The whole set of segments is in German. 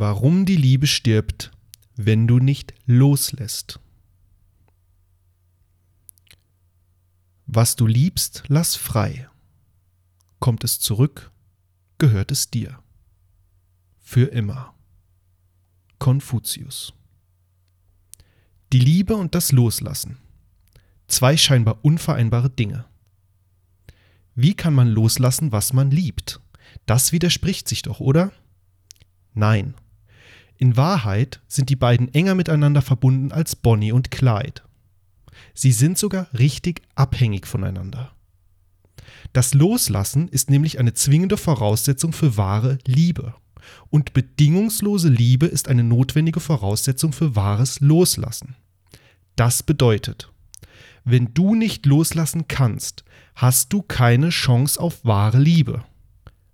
Warum die Liebe stirbt, wenn du nicht loslässt. Was du liebst, lass frei. Kommt es zurück, gehört es dir. Für immer. Konfuzius. Die Liebe und das Loslassen. Zwei scheinbar unvereinbare Dinge. Wie kann man loslassen, was man liebt? Das widerspricht sich doch, oder? Nein. In Wahrheit sind die beiden enger miteinander verbunden als Bonnie und Clyde. Sie sind sogar richtig abhängig voneinander. Das Loslassen ist nämlich eine zwingende Voraussetzung für wahre Liebe. Und bedingungslose Liebe ist eine notwendige Voraussetzung für wahres Loslassen. Das bedeutet, wenn du nicht loslassen kannst, hast du keine Chance auf wahre Liebe.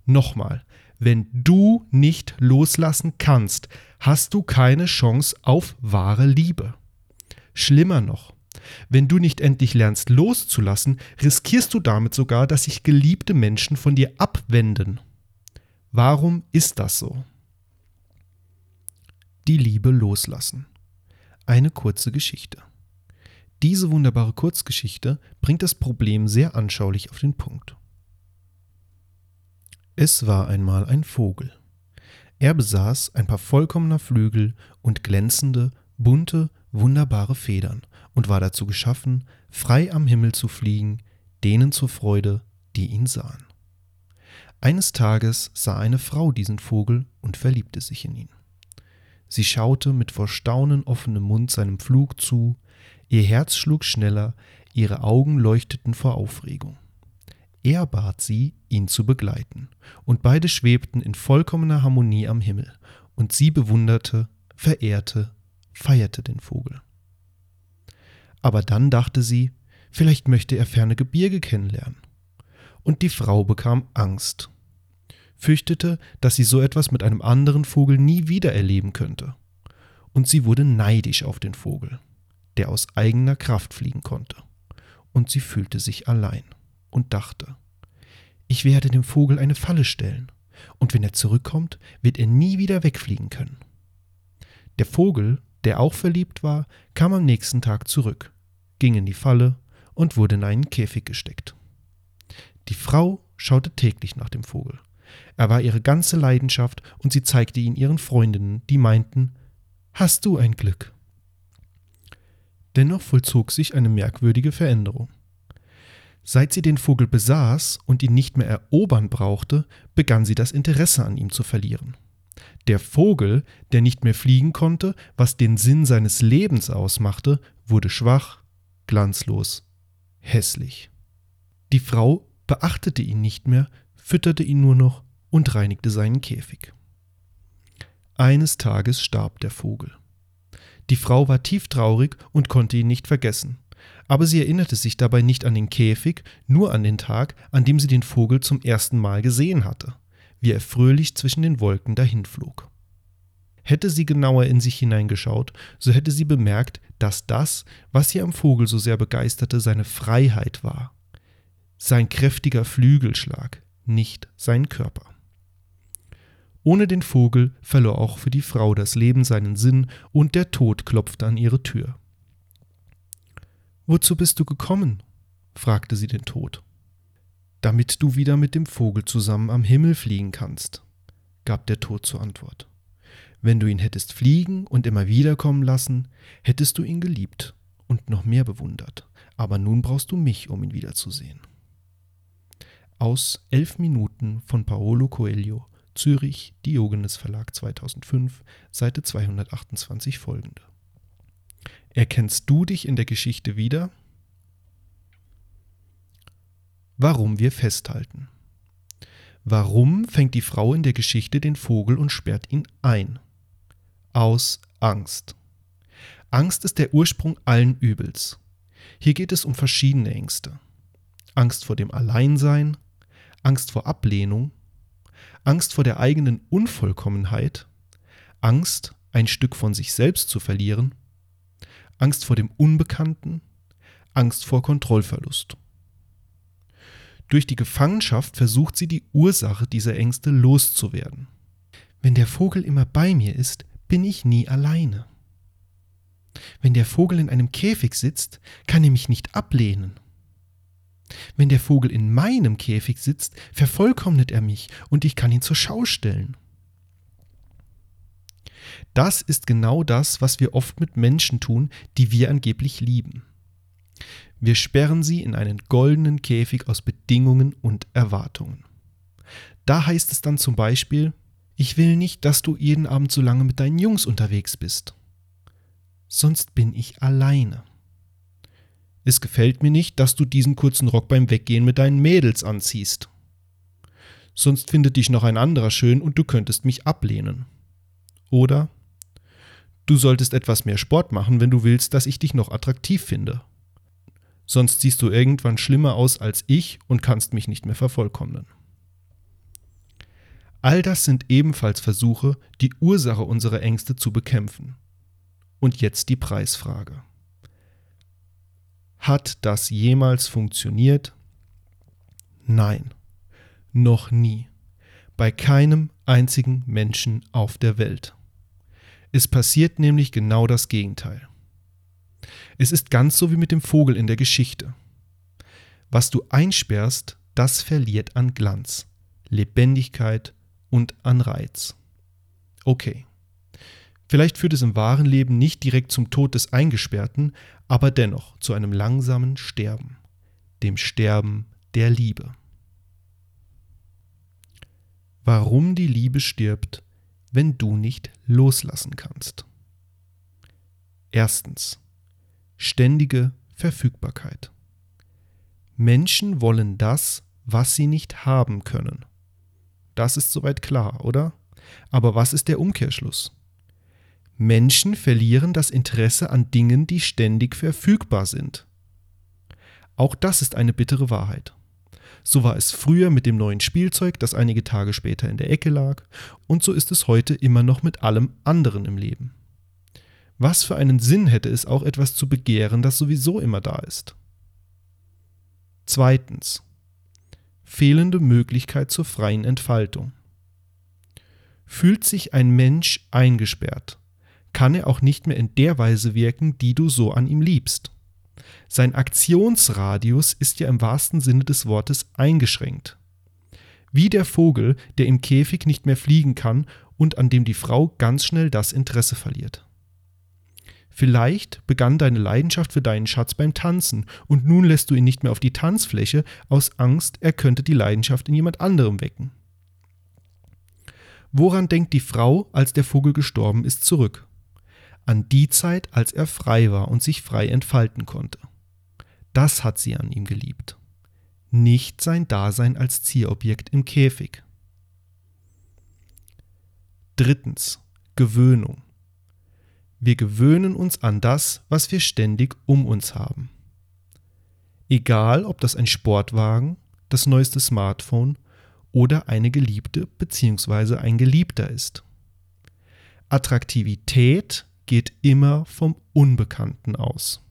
Nochmal, wenn du nicht loslassen kannst, hast du keine Chance auf wahre Liebe. Schlimmer noch, wenn du nicht endlich lernst loszulassen, riskierst du damit sogar, dass sich geliebte Menschen von dir abwenden. Warum ist das so? Die Liebe loslassen. Eine kurze Geschichte. Diese wunderbare Kurzgeschichte bringt das Problem sehr anschaulich auf den Punkt. Es war einmal ein Vogel. Er besaß ein paar vollkommener Flügel und glänzende, bunte, wunderbare Federn und war dazu geschaffen, frei am Himmel zu fliegen, denen zur Freude, die ihn sahen. Eines Tages sah eine Frau diesen Vogel und verliebte sich in ihn. Sie schaute mit vor Staunen offenem Mund seinem Flug zu, ihr Herz schlug schneller, ihre Augen leuchteten vor Aufregung. Er bat sie, ihn zu begleiten, und beide schwebten in vollkommener Harmonie am Himmel, und sie bewunderte, verehrte, feierte den Vogel. Aber dann dachte sie, vielleicht möchte er ferne Gebirge kennenlernen. Und die Frau bekam Angst, fürchtete, dass sie so etwas mit einem anderen Vogel nie wieder erleben könnte. Und sie wurde neidisch auf den Vogel, der aus eigener Kraft fliegen konnte. Und sie fühlte sich allein und dachte, ich werde dem Vogel eine Falle stellen, und wenn er zurückkommt, wird er nie wieder wegfliegen können. Der Vogel, der auch verliebt war, kam am nächsten Tag zurück, ging in die Falle und wurde in einen Käfig gesteckt. Die Frau schaute täglich nach dem Vogel. Er war ihre ganze Leidenschaft und sie zeigte ihn ihren Freundinnen, die meinten, Hast du ein Glück? Dennoch vollzog sich eine merkwürdige Veränderung. Seit sie den Vogel besaß und ihn nicht mehr erobern brauchte, begann sie das Interesse an ihm zu verlieren. Der Vogel, der nicht mehr fliegen konnte, was den Sinn seines Lebens ausmachte, wurde schwach, glanzlos, hässlich. Die Frau beachtete ihn nicht mehr, fütterte ihn nur noch und reinigte seinen Käfig. Eines Tages starb der Vogel. Die Frau war tieftraurig und konnte ihn nicht vergessen aber sie erinnerte sich dabei nicht an den Käfig, nur an den Tag, an dem sie den Vogel zum ersten Mal gesehen hatte, wie er fröhlich zwischen den Wolken dahinflog. Hätte sie genauer in sich hineingeschaut, so hätte sie bemerkt, dass das, was sie am Vogel so sehr begeisterte, seine Freiheit war, sein kräftiger Flügelschlag, nicht sein Körper. Ohne den Vogel verlor auch für die Frau das Leben seinen Sinn und der Tod klopfte an ihre Tür. Wozu bist du gekommen? fragte sie den Tod. Damit du wieder mit dem Vogel zusammen am Himmel fliegen kannst, gab der Tod zur Antwort. Wenn du ihn hättest fliegen und immer wiederkommen lassen, hättest du ihn geliebt und noch mehr bewundert. Aber nun brauchst du mich, um ihn wiederzusehen. Aus Elf Minuten von Paolo Coelho, Zürich, Diogenes Verlag 2005, Seite 228 folgende. Erkennst du dich in der Geschichte wieder? Warum wir festhalten. Warum fängt die Frau in der Geschichte den Vogel und sperrt ihn ein? Aus Angst. Angst ist der Ursprung allen Übels. Hier geht es um verschiedene Ängste. Angst vor dem Alleinsein, Angst vor Ablehnung, Angst vor der eigenen Unvollkommenheit, Angst, ein Stück von sich selbst zu verlieren Angst vor dem Unbekannten, Angst vor Kontrollverlust. Durch die Gefangenschaft versucht sie die Ursache dieser Ängste loszuwerden. Wenn der Vogel immer bei mir ist, bin ich nie alleine. Wenn der Vogel in einem Käfig sitzt, kann er mich nicht ablehnen. Wenn der Vogel in meinem Käfig sitzt, vervollkommnet er mich und ich kann ihn zur Schau stellen. Das ist genau das, was wir oft mit Menschen tun, die wir angeblich lieben. Wir sperren sie in einen goldenen Käfig aus Bedingungen und Erwartungen. Da heißt es dann zum Beispiel, ich will nicht, dass du jeden Abend so lange mit deinen Jungs unterwegs bist. Sonst bin ich alleine. Es gefällt mir nicht, dass du diesen kurzen Rock beim Weggehen mit deinen Mädels anziehst. Sonst findet dich noch ein anderer schön und du könntest mich ablehnen. Oder du solltest etwas mehr Sport machen, wenn du willst, dass ich dich noch attraktiv finde. Sonst siehst du irgendwann schlimmer aus als ich und kannst mich nicht mehr vervollkommnen. All das sind ebenfalls Versuche, die Ursache unserer Ängste zu bekämpfen. Und jetzt die Preisfrage. Hat das jemals funktioniert? Nein, noch nie. Bei keinem einzigen Menschen auf der Welt. Es passiert nämlich genau das Gegenteil. Es ist ganz so wie mit dem Vogel in der Geschichte. Was du einsperrst, das verliert an Glanz, Lebendigkeit und an Reiz. Okay. Vielleicht führt es im wahren Leben nicht direkt zum Tod des Eingesperrten, aber dennoch zu einem langsamen Sterben, dem Sterben der Liebe. Warum die Liebe stirbt, wenn du nicht loslassen kannst. Erstens. Ständige Verfügbarkeit. Menschen wollen das, was sie nicht haben können. Das ist soweit klar, oder? Aber was ist der Umkehrschluss? Menschen verlieren das Interesse an Dingen, die ständig verfügbar sind. Auch das ist eine bittere Wahrheit. So war es früher mit dem neuen Spielzeug, das einige Tage später in der Ecke lag, und so ist es heute immer noch mit allem anderen im Leben. Was für einen Sinn hätte es auch etwas zu begehren, das sowieso immer da ist? Zweitens. Fehlende Möglichkeit zur freien Entfaltung. Fühlt sich ein Mensch eingesperrt, kann er auch nicht mehr in der Weise wirken, die du so an ihm liebst. Sein Aktionsradius ist ja im wahrsten Sinne des Wortes eingeschränkt. Wie der Vogel, der im Käfig nicht mehr fliegen kann und an dem die Frau ganz schnell das Interesse verliert. Vielleicht begann deine Leidenschaft für deinen Schatz beim Tanzen und nun lässt du ihn nicht mehr auf die Tanzfläche aus Angst, er könnte die Leidenschaft in jemand anderem wecken. Woran denkt die Frau, als der Vogel gestorben ist, zurück? An die Zeit, als er frei war und sich frei entfalten konnte. Das hat sie an ihm geliebt. Nicht sein Dasein als Zierobjekt im Käfig. Drittens. Gewöhnung. Wir gewöhnen uns an das, was wir ständig um uns haben. Egal, ob das ein Sportwagen, das neueste Smartphone oder eine Geliebte bzw. ein Geliebter ist. Attraktivität geht immer vom Unbekannten aus.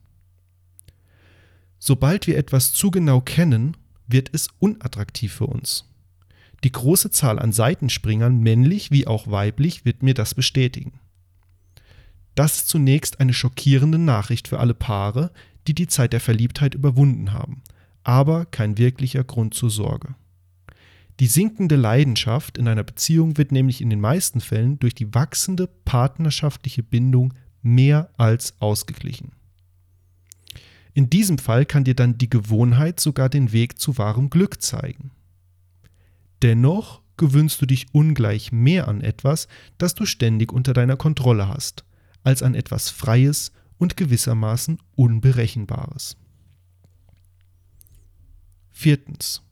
Sobald wir etwas zu genau kennen, wird es unattraktiv für uns. Die große Zahl an Seitenspringern, männlich wie auch weiblich, wird mir das bestätigen. Das ist zunächst eine schockierende Nachricht für alle Paare, die die Zeit der Verliebtheit überwunden haben, aber kein wirklicher Grund zur Sorge. Die sinkende Leidenschaft in einer Beziehung wird nämlich in den meisten Fällen durch die wachsende partnerschaftliche Bindung mehr als ausgeglichen. In diesem Fall kann dir dann die Gewohnheit sogar den Weg zu wahrem Glück zeigen. Dennoch gewöhnst du dich ungleich mehr an etwas, das du ständig unter deiner Kontrolle hast, als an etwas Freies und gewissermaßen Unberechenbares. Viertens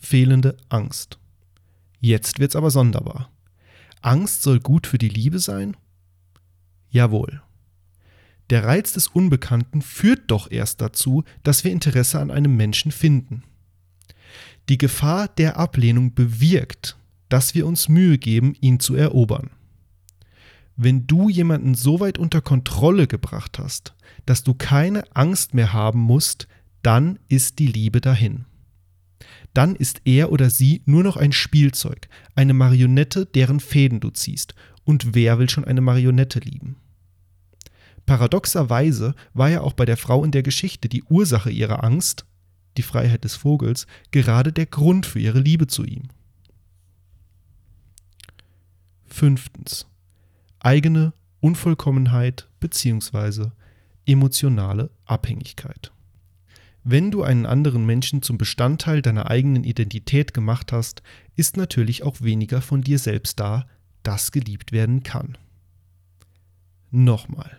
fehlende Angst. Jetzt wird's aber sonderbar. Angst soll gut für die Liebe sein? Jawohl. Der Reiz des Unbekannten führt doch erst dazu, dass wir Interesse an einem Menschen finden. Die Gefahr der Ablehnung bewirkt, dass wir uns Mühe geben, ihn zu erobern. Wenn du jemanden so weit unter Kontrolle gebracht hast, dass du keine Angst mehr haben musst, dann ist die Liebe dahin dann ist er oder sie nur noch ein Spielzeug, eine Marionette, deren Fäden du ziehst. Und wer will schon eine Marionette lieben? Paradoxerweise war ja auch bei der Frau in der Geschichte die Ursache ihrer Angst, die Freiheit des Vogels, gerade der Grund für ihre Liebe zu ihm. Fünftens. Eigene Unvollkommenheit bzw. emotionale Abhängigkeit. Wenn du einen anderen Menschen zum Bestandteil deiner eigenen Identität gemacht hast, ist natürlich auch weniger von dir selbst da, das geliebt werden kann. Nochmal.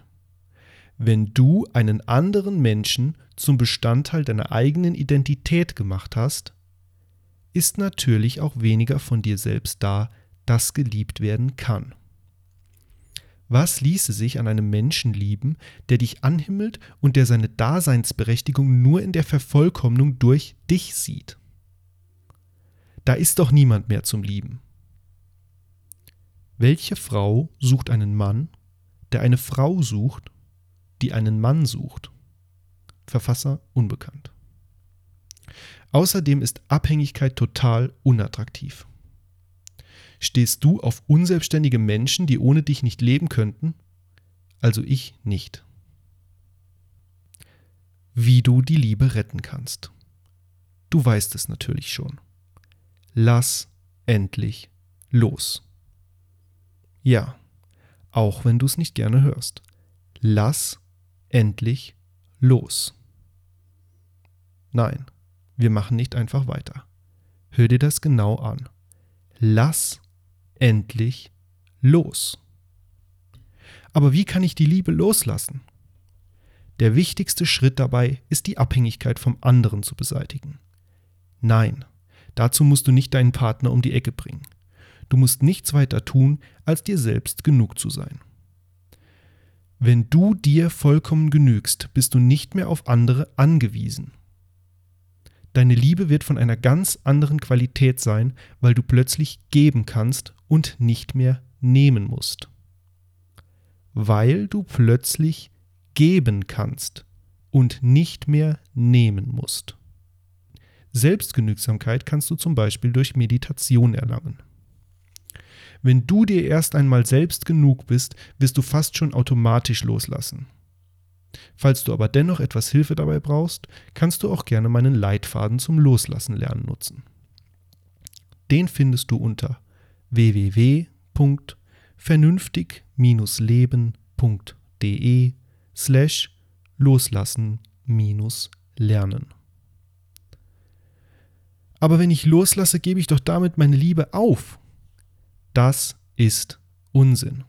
Wenn du einen anderen Menschen zum Bestandteil deiner eigenen Identität gemacht hast, ist natürlich auch weniger von dir selbst da, das geliebt werden kann. Was ließe sich an einem Menschen lieben, der dich anhimmelt und der seine Daseinsberechtigung nur in der Vervollkommnung durch dich sieht? Da ist doch niemand mehr zum Lieben. Welche Frau sucht einen Mann, der eine Frau sucht, die einen Mann sucht? Verfasser unbekannt. Außerdem ist Abhängigkeit total unattraktiv. Stehst du auf unselbstständige Menschen, die ohne dich nicht leben könnten? Also ich nicht. Wie du die Liebe retten kannst. Du weißt es natürlich schon. Lass endlich los. Ja, auch wenn du es nicht gerne hörst. Lass endlich los. Nein, wir machen nicht einfach weiter. Hör dir das genau an. Lass endlich los. Aber wie kann ich die Liebe loslassen? Der wichtigste Schritt dabei ist die Abhängigkeit vom anderen zu beseitigen. Nein, dazu musst du nicht deinen Partner um die Ecke bringen. Du musst nichts weiter tun, als dir selbst genug zu sein. Wenn du dir vollkommen genügst, bist du nicht mehr auf andere angewiesen. Deine Liebe wird von einer ganz anderen Qualität sein, weil du plötzlich geben kannst und nicht mehr nehmen musst. Weil du plötzlich geben kannst und nicht mehr nehmen musst. Selbstgenügsamkeit kannst du zum Beispiel durch Meditation erlangen. Wenn du dir erst einmal selbst genug bist, wirst du fast schon automatisch loslassen. Falls du aber dennoch etwas Hilfe dabei brauchst, kannst du auch gerne meinen Leitfaden zum Loslassen lernen nutzen. Den findest du unter www.vernünftig-leben.de slash loslassen-lernen. Aber wenn ich loslasse, gebe ich doch damit meine Liebe auf. Das ist Unsinn.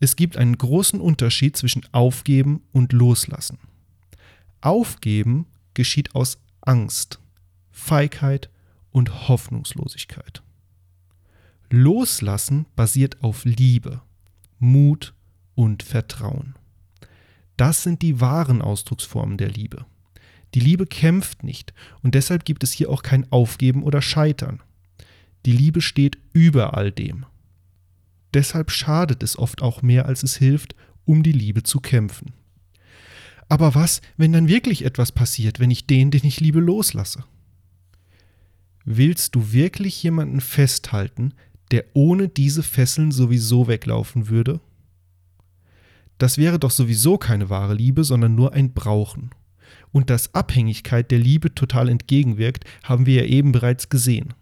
Es gibt einen großen Unterschied zwischen Aufgeben und Loslassen. Aufgeben geschieht aus Angst, Feigheit und Hoffnungslosigkeit. Loslassen basiert auf Liebe, Mut und Vertrauen. Das sind die wahren Ausdrucksformen der Liebe. Die Liebe kämpft nicht und deshalb gibt es hier auch kein Aufgeben oder Scheitern. Die Liebe steht über all dem. Deshalb schadet es oft auch mehr, als es hilft, um die Liebe zu kämpfen. Aber was, wenn dann wirklich etwas passiert, wenn ich den, den ich liebe, loslasse? Willst du wirklich jemanden festhalten, der ohne diese Fesseln sowieso weglaufen würde? Das wäre doch sowieso keine wahre Liebe, sondern nur ein Brauchen. Und dass Abhängigkeit der Liebe total entgegenwirkt, haben wir ja eben bereits gesehen.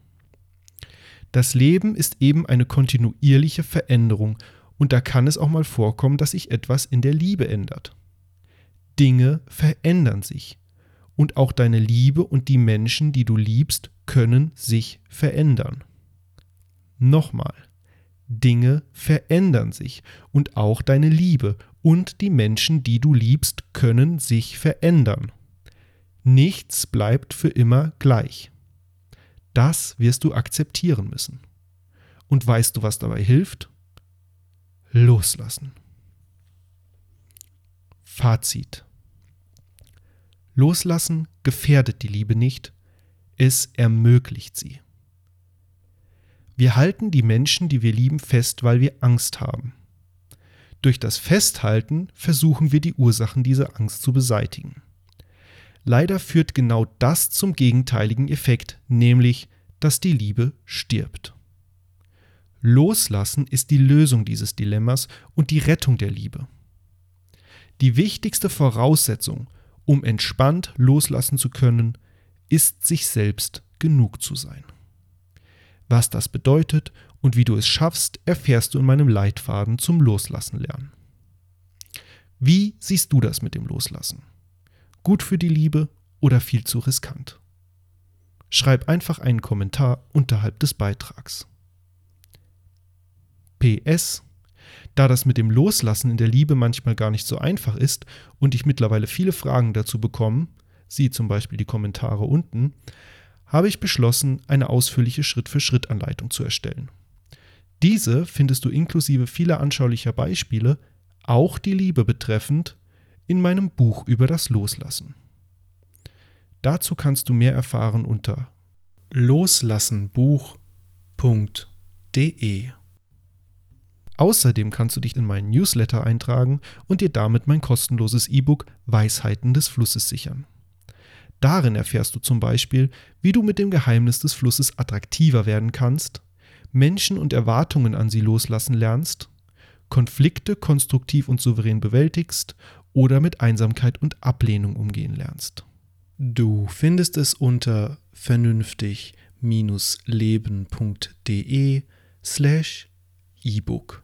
Das Leben ist eben eine kontinuierliche Veränderung und da kann es auch mal vorkommen, dass sich etwas in der Liebe ändert. Dinge verändern sich und auch deine Liebe und die Menschen, die du liebst, können sich verändern. Nochmal, Dinge verändern sich und auch deine Liebe und die Menschen, die du liebst, können sich verändern. Nichts bleibt für immer gleich. Das wirst du akzeptieren müssen. Und weißt du, was dabei hilft? Loslassen. Fazit. Loslassen gefährdet die Liebe nicht, es ermöglicht sie. Wir halten die Menschen, die wir lieben, fest, weil wir Angst haben. Durch das Festhalten versuchen wir die Ursachen dieser Angst zu beseitigen. Leider führt genau das zum gegenteiligen Effekt, nämlich, dass die Liebe stirbt. Loslassen ist die Lösung dieses Dilemmas und die Rettung der Liebe. Die wichtigste Voraussetzung, um entspannt loslassen zu können, ist sich selbst genug zu sein. Was das bedeutet und wie du es schaffst, erfährst du in meinem Leitfaden zum Loslassen lernen. Wie siehst du das mit dem Loslassen? Gut für die Liebe oder viel zu riskant? Schreib einfach einen Kommentar unterhalb des Beitrags. PS da das mit dem Loslassen in der Liebe manchmal gar nicht so einfach ist und ich mittlerweile viele Fragen dazu bekomme, sieh zum Beispiel die Kommentare unten, habe ich beschlossen, eine ausführliche Schritt-für-Schritt-Anleitung zu erstellen. Diese findest du inklusive vieler anschaulicher Beispiele, auch die Liebe betreffend, in meinem Buch über das Loslassen. Dazu kannst du mehr erfahren unter loslassenbuch.de. Außerdem kannst du dich in meinen Newsletter eintragen und dir damit mein kostenloses E-Book Weisheiten des Flusses sichern. Darin erfährst du zum Beispiel, wie du mit dem Geheimnis des Flusses attraktiver werden kannst, Menschen und Erwartungen an sie loslassen lernst, Konflikte konstruktiv und souverän bewältigst oder mit Einsamkeit und Ablehnung umgehen lernst. Du findest es unter vernünftig-leben.de slash ebook.